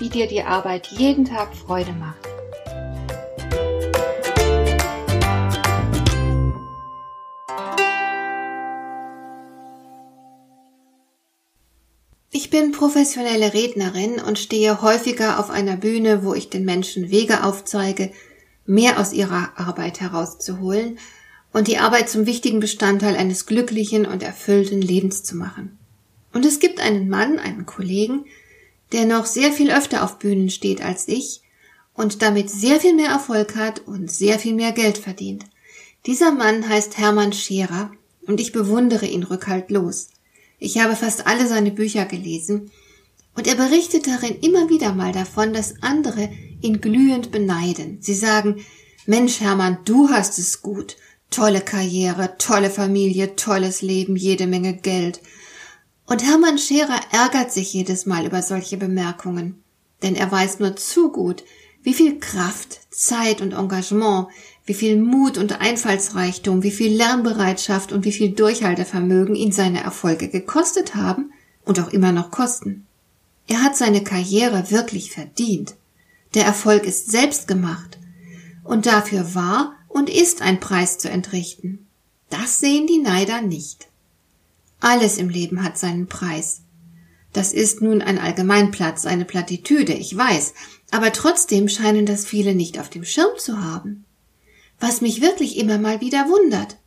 wie dir die Arbeit jeden Tag Freude macht. Ich bin professionelle Rednerin und stehe häufiger auf einer Bühne, wo ich den Menschen Wege aufzeige, mehr aus ihrer Arbeit herauszuholen und die Arbeit zum wichtigen Bestandteil eines glücklichen und erfüllten Lebens zu machen. Und es gibt einen Mann, einen Kollegen, der noch sehr viel öfter auf Bühnen steht als ich und damit sehr viel mehr Erfolg hat und sehr viel mehr Geld verdient. Dieser Mann heißt Hermann Scherer und ich bewundere ihn rückhaltlos. Ich habe fast alle seine Bücher gelesen und er berichtet darin immer wieder mal davon, dass andere ihn glühend beneiden. Sie sagen, Mensch Hermann, du hast es gut. Tolle Karriere, tolle Familie, tolles Leben, jede Menge Geld. Und Hermann Scherer ärgert sich jedes Mal über solche Bemerkungen, denn er weiß nur zu gut, wie viel Kraft, Zeit und Engagement, wie viel Mut und Einfallsreichtum, wie viel Lernbereitschaft und wie viel Durchhaltevermögen ihn seine Erfolge gekostet haben und auch immer noch kosten. Er hat seine Karriere wirklich verdient. Der Erfolg ist selbst gemacht. Und dafür war und ist ein Preis zu entrichten. Das sehen die Neider nicht. Alles im Leben hat seinen Preis. Das ist nun ein Allgemeinplatz, eine Plattitüde, ich weiß, aber trotzdem scheinen das viele nicht auf dem Schirm zu haben. Was mich wirklich immer mal wieder wundert.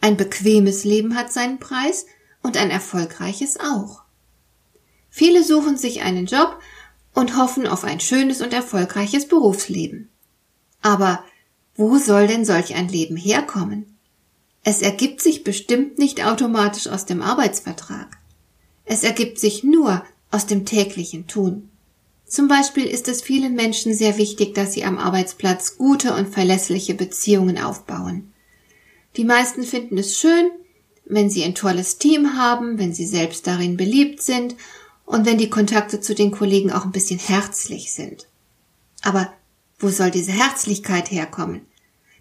Ein bequemes Leben hat seinen Preis und ein erfolgreiches auch. Viele suchen sich einen Job und hoffen auf ein schönes und erfolgreiches Berufsleben. Aber wo soll denn solch ein Leben herkommen? Es ergibt sich bestimmt nicht automatisch aus dem Arbeitsvertrag. Es ergibt sich nur aus dem täglichen Tun. Zum Beispiel ist es vielen Menschen sehr wichtig, dass sie am Arbeitsplatz gute und verlässliche Beziehungen aufbauen. Die meisten finden es schön, wenn sie ein tolles Team haben, wenn sie selbst darin beliebt sind und wenn die Kontakte zu den Kollegen auch ein bisschen herzlich sind. Aber wo soll diese Herzlichkeit herkommen?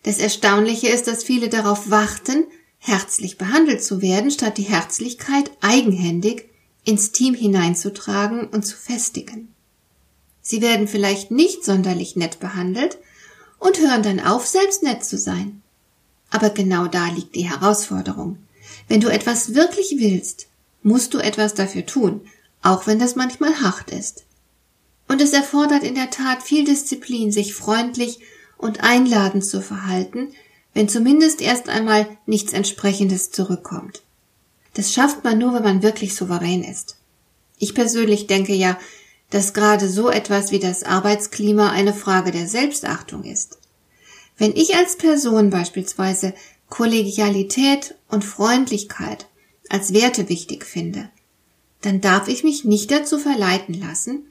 Das Erstaunliche ist, dass viele darauf warten, herzlich behandelt zu werden, statt die Herzlichkeit eigenhändig ins Team hineinzutragen und zu festigen. Sie werden vielleicht nicht sonderlich nett behandelt und hören dann auf, selbst nett zu sein. Aber genau da liegt die Herausforderung. Wenn du etwas wirklich willst, musst du etwas dafür tun, auch wenn das manchmal hart ist. Und es erfordert in der Tat viel Disziplin, sich freundlich und einladend zu verhalten, wenn zumindest erst einmal nichts entsprechendes zurückkommt. Das schafft man nur, wenn man wirklich souverän ist. Ich persönlich denke ja, dass gerade so etwas wie das Arbeitsklima eine Frage der Selbstachtung ist. Wenn ich als Person beispielsweise Kollegialität und Freundlichkeit als Werte wichtig finde, dann darf ich mich nicht dazu verleiten lassen,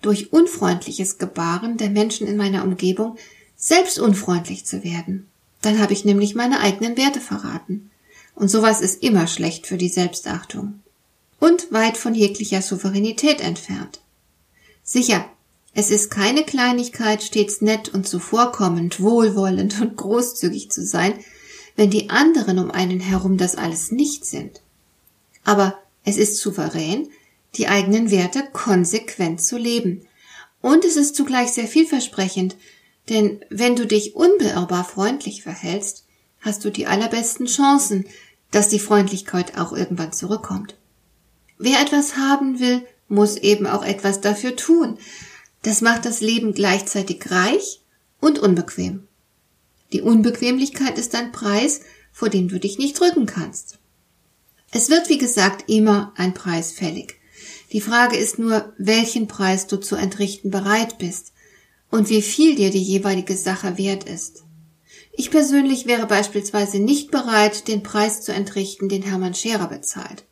durch unfreundliches Gebaren der Menschen in meiner Umgebung selbst unfreundlich zu werden. Dann habe ich nämlich meine eigenen Werte verraten. Und sowas ist immer schlecht für die Selbstachtung. Und weit von jeglicher Souveränität entfernt. Sicher, es ist keine Kleinigkeit, stets nett und zuvorkommend, wohlwollend und großzügig zu sein, wenn die anderen um einen herum das alles nicht sind. Aber es ist souverän, die eigenen Werte konsequent zu leben. Und es ist zugleich sehr vielversprechend, denn wenn du dich unbeirrbar freundlich verhältst, hast du die allerbesten Chancen, dass die Freundlichkeit auch irgendwann zurückkommt. Wer etwas haben will, muss eben auch etwas dafür tun. Das macht das Leben gleichzeitig reich und unbequem. Die Unbequemlichkeit ist ein Preis, vor dem du dich nicht drücken kannst. Es wird, wie gesagt, immer ein Preis fällig. Die Frage ist nur, welchen Preis du zu entrichten bereit bist und wie viel dir die jeweilige Sache wert ist. Ich persönlich wäre beispielsweise nicht bereit, den Preis zu entrichten, den Hermann Scherer bezahlt.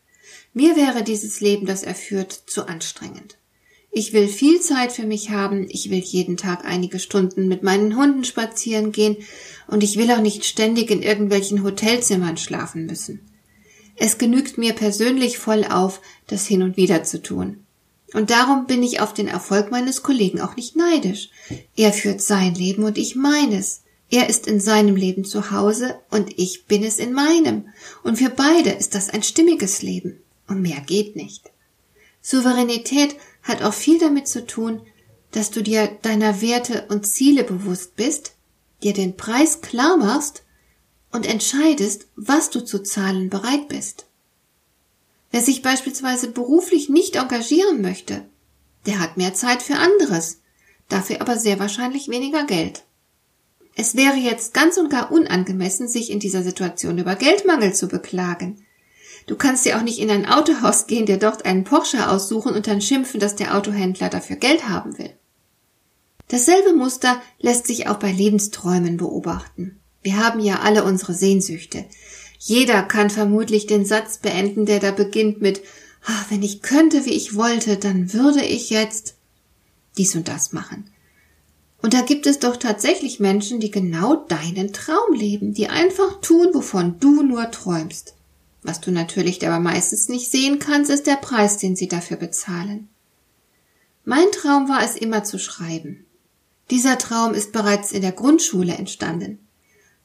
Mir wäre dieses Leben, das er führt, zu anstrengend. Ich will viel Zeit für mich haben, ich will jeden Tag einige Stunden mit meinen Hunden spazieren gehen und ich will auch nicht ständig in irgendwelchen Hotelzimmern schlafen müssen. Es genügt mir persönlich voll auf, das hin und wieder zu tun. Und darum bin ich auf den Erfolg meines Kollegen auch nicht neidisch. Er führt sein Leben und ich meines. Er ist in seinem Leben zu Hause und ich bin es in meinem. Und für beide ist das ein stimmiges Leben. Und mehr geht nicht. Souveränität hat auch viel damit zu tun, dass du dir deiner Werte und Ziele bewusst bist, dir den Preis klar machst und entscheidest, was du zu zahlen bereit bist. Wer sich beispielsweise beruflich nicht engagieren möchte, der hat mehr Zeit für anderes, dafür aber sehr wahrscheinlich weniger Geld. Es wäre jetzt ganz und gar unangemessen, sich in dieser Situation über Geldmangel zu beklagen. Du kannst ja auch nicht in ein Autohaus gehen, dir dort einen Porsche aussuchen und dann schimpfen, dass der Autohändler dafür Geld haben will. Dasselbe Muster lässt sich auch bei Lebensträumen beobachten. Wir haben ja alle unsere Sehnsüchte. Jeder kann vermutlich den Satz beenden, der da beginnt mit ah, wenn ich könnte, wie ich wollte, dann würde ich jetzt dies und das machen. Und da gibt es doch tatsächlich Menschen, die genau deinen Traum leben, die einfach tun, wovon du nur träumst. Was du natürlich aber meistens nicht sehen kannst, ist der Preis, den sie dafür bezahlen. Mein Traum war es immer zu schreiben. Dieser Traum ist bereits in der Grundschule entstanden.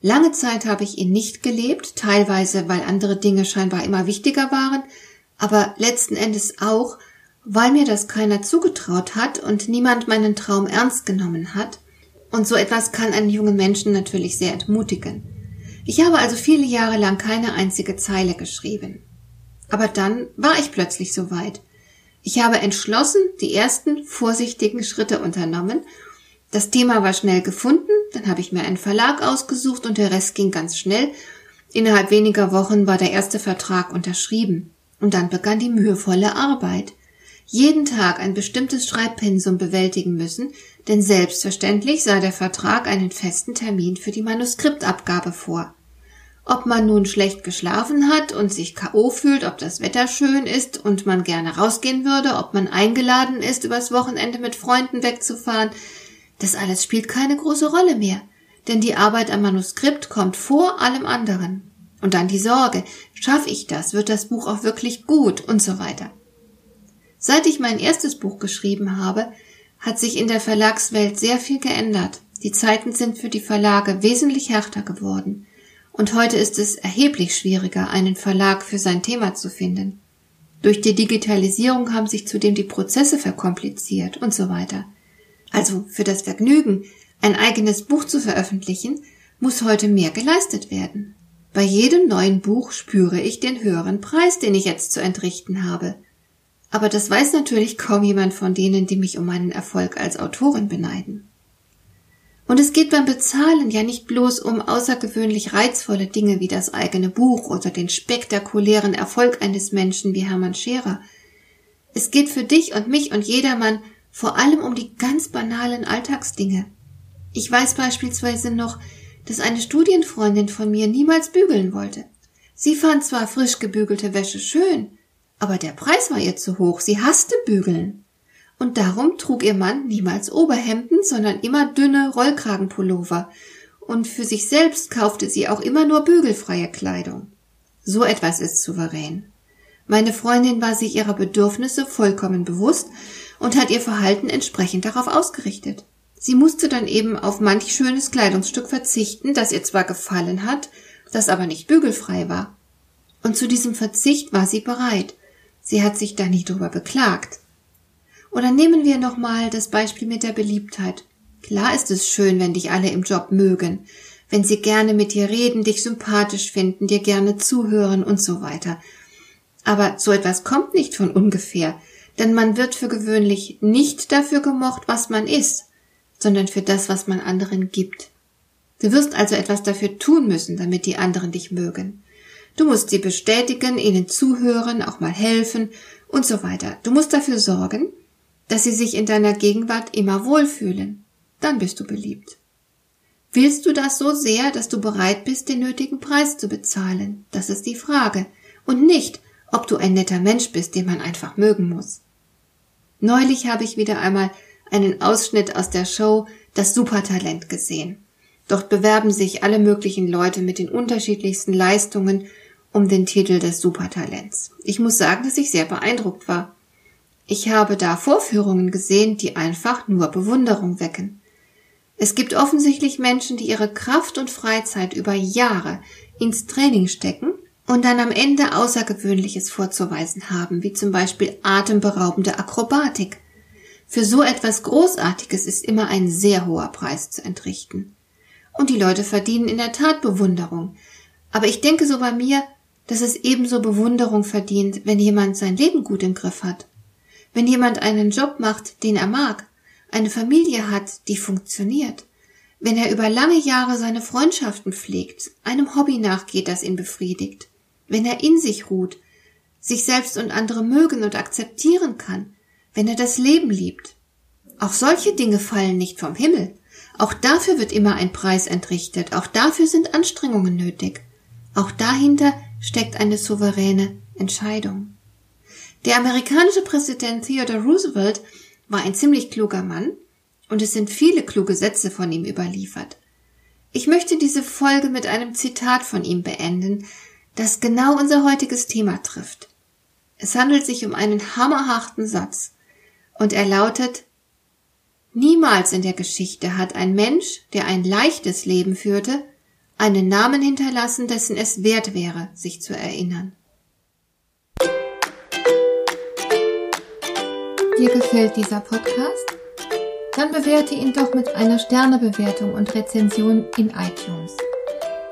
Lange Zeit habe ich ihn nicht gelebt, teilweise weil andere Dinge scheinbar immer wichtiger waren, aber letzten Endes auch, weil mir das keiner zugetraut hat und niemand meinen Traum ernst genommen hat. Und so etwas kann einen jungen Menschen natürlich sehr entmutigen. Ich habe also viele Jahre lang keine einzige Zeile geschrieben. Aber dann war ich plötzlich soweit. Ich habe entschlossen die ersten vorsichtigen Schritte unternommen das Thema war schnell gefunden, dann habe ich mir einen Verlag ausgesucht und der Rest ging ganz schnell. Innerhalb weniger Wochen war der erste Vertrag unterschrieben. Und dann begann die mühevolle Arbeit. Jeden Tag ein bestimmtes Schreibpensum bewältigen müssen, denn selbstverständlich sah der Vertrag einen festen Termin für die Manuskriptabgabe vor. Ob man nun schlecht geschlafen hat und sich K.O. fühlt, ob das Wetter schön ist und man gerne rausgehen würde, ob man eingeladen ist, übers Wochenende mit Freunden wegzufahren, das alles spielt keine große Rolle mehr, denn die Arbeit am Manuskript kommt vor allem anderen. Und dann die Sorge, schaffe ich das, wird das Buch auch wirklich gut und so weiter. Seit ich mein erstes Buch geschrieben habe, hat sich in der Verlagswelt sehr viel geändert. Die Zeiten sind für die Verlage wesentlich härter geworden. Und heute ist es erheblich schwieriger, einen Verlag für sein Thema zu finden. Durch die Digitalisierung haben sich zudem die Prozesse verkompliziert und so weiter also für das Vergnügen, ein eigenes Buch zu veröffentlichen, muss heute mehr geleistet werden. Bei jedem neuen Buch spüre ich den höheren Preis, den ich jetzt zu entrichten habe. Aber das weiß natürlich kaum jemand von denen, die mich um meinen Erfolg als Autorin beneiden. Und es geht beim Bezahlen ja nicht bloß um außergewöhnlich reizvolle Dinge wie das eigene Buch oder den spektakulären Erfolg eines Menschen wie Hermann Scherer. Es geht für dich und mich und jedermann vor allem um die ganz banalen Alltagsdinge. Ich weiß beispielsweise noch, dass eine Studienfreundin von mir niemals bügeln wollte. Sie fand zwar frisch gebügelte Wäsche schön, aber der Preis war ihr zu hoch, sie hasste bügeln. Und darum trug ihr Mann niemals Oberhemden, sondern immer dünne Rollkragenpullover, und für sich selbst kaufte sie auch immer nur bügelfreie Kleidung. So etwas ist souverän. Meine Freundin war sich ihrer Bedürfnisse vollkommen bewusst und hat ihr Verhalten entsprechend darauf ausgerichtet. Sie musste dann eben auf manch schönes Kleidungsstück verzichten, das ihr zwar gefallen hat, das aber nicht bügelfrei war. Und zu diesem Verzicht war sie bereit. Sie hat sich da nie drüber beklagt. Oder nehmen wir nochmal das Beispiel mit der Beliebtheit. Klar ist es schön, wenn dich alle im Job mögen, wenn sie gerne mit dir reden, dich sympathisch finden, dir gerne zuhören und so weiter. Aber so etwas kommt nicht von ungefähr denn man wird für gewöhnlich nicht dafür gemocht, was man ist, sondern für das, was man anderen gibt. Du wirst also etwas dafür tun müssen, damit die anderen dich mögen. Du musst sie bestätigen, ihnen zuhören, auch mal helfen und so weiter. Du musst dafür sorgen, dass sie sich in deiner Gegenwart immer wohlfühlen. Dann bist du beliebt. Willst du das so sehr, dass du bereit bist, den nötigen Preis zu bezahlen? Das ist die Frage. Und nicht, ob du ein netter Mensch bist, den man einfach mögen muss. Neulich habe ich wieder einmal einen Ausschnitt aus der Show Das Supertalent gesehen. Dort bewerben sich alle möglichen Leute mit den unterschiedlichsten Leistungen um den Titel des Supertalents. Ich muss sagen, dass ich sehr beeindruckt war. Ich habe da Vorführungen gesehen, die einfach nur Bewunderung wecken. Es gibt offensichtlich Menschen, die ihre Kraft und Freizeit über Jahre ins Training stecken und dann am Ende Außergewöhnliches vorzuweisen haben, wie zum Beispiel atemberaubende Akrobatik. Für so etwas Großartiges ist immer ein sehr hoher Preis zu entrichten. Und die Leute verdienen in der Tat Bewunderung. Aber ich denke so bei mir, dass es ebenso Bewunderung verdient, wenn jemand sein Leben gut im Griff hat. Wenn jemand einen Job macht, den er mag, eine Familie hat, die funktioniert, wenn er über lange Jahre seine Freundschaften pflegt, einem Hobby nachgeht, das ihn befriedigt, wenn er in sich ruht, sich selbst und andere mögen und akzeptieren kann, wenn er das Leben liebt. Auch solche Dinge fallen nicht vom Himmel. Auch dafür wird immer ein Preis entrichtet, auch dafür sind Anstrengungen nötig. Auch dahinter steckt eine souveräne Entscheidung. Der amerikanische Präsident Theodore Roosevelt war ein ziemlich kluger Mann und es sind viele kluge Sätze von ihm überliefert. Ich möchte diese Folge mit einem Zitat von ihm beenden, das genau unser heutiges Thema trifft. Es handelt sich um einen hammerharten Satz und er lautet Niemals in der Geschichte hat ein Mensch, der ein leichtes Leben führte, einen Namen hinterlassen, dessen es wert wäre, sich zu erinnern. Dir gefällt dieser Podcast? Dann bewerte ihn doch mit einer Sternebewertung und Rezension in iTunes.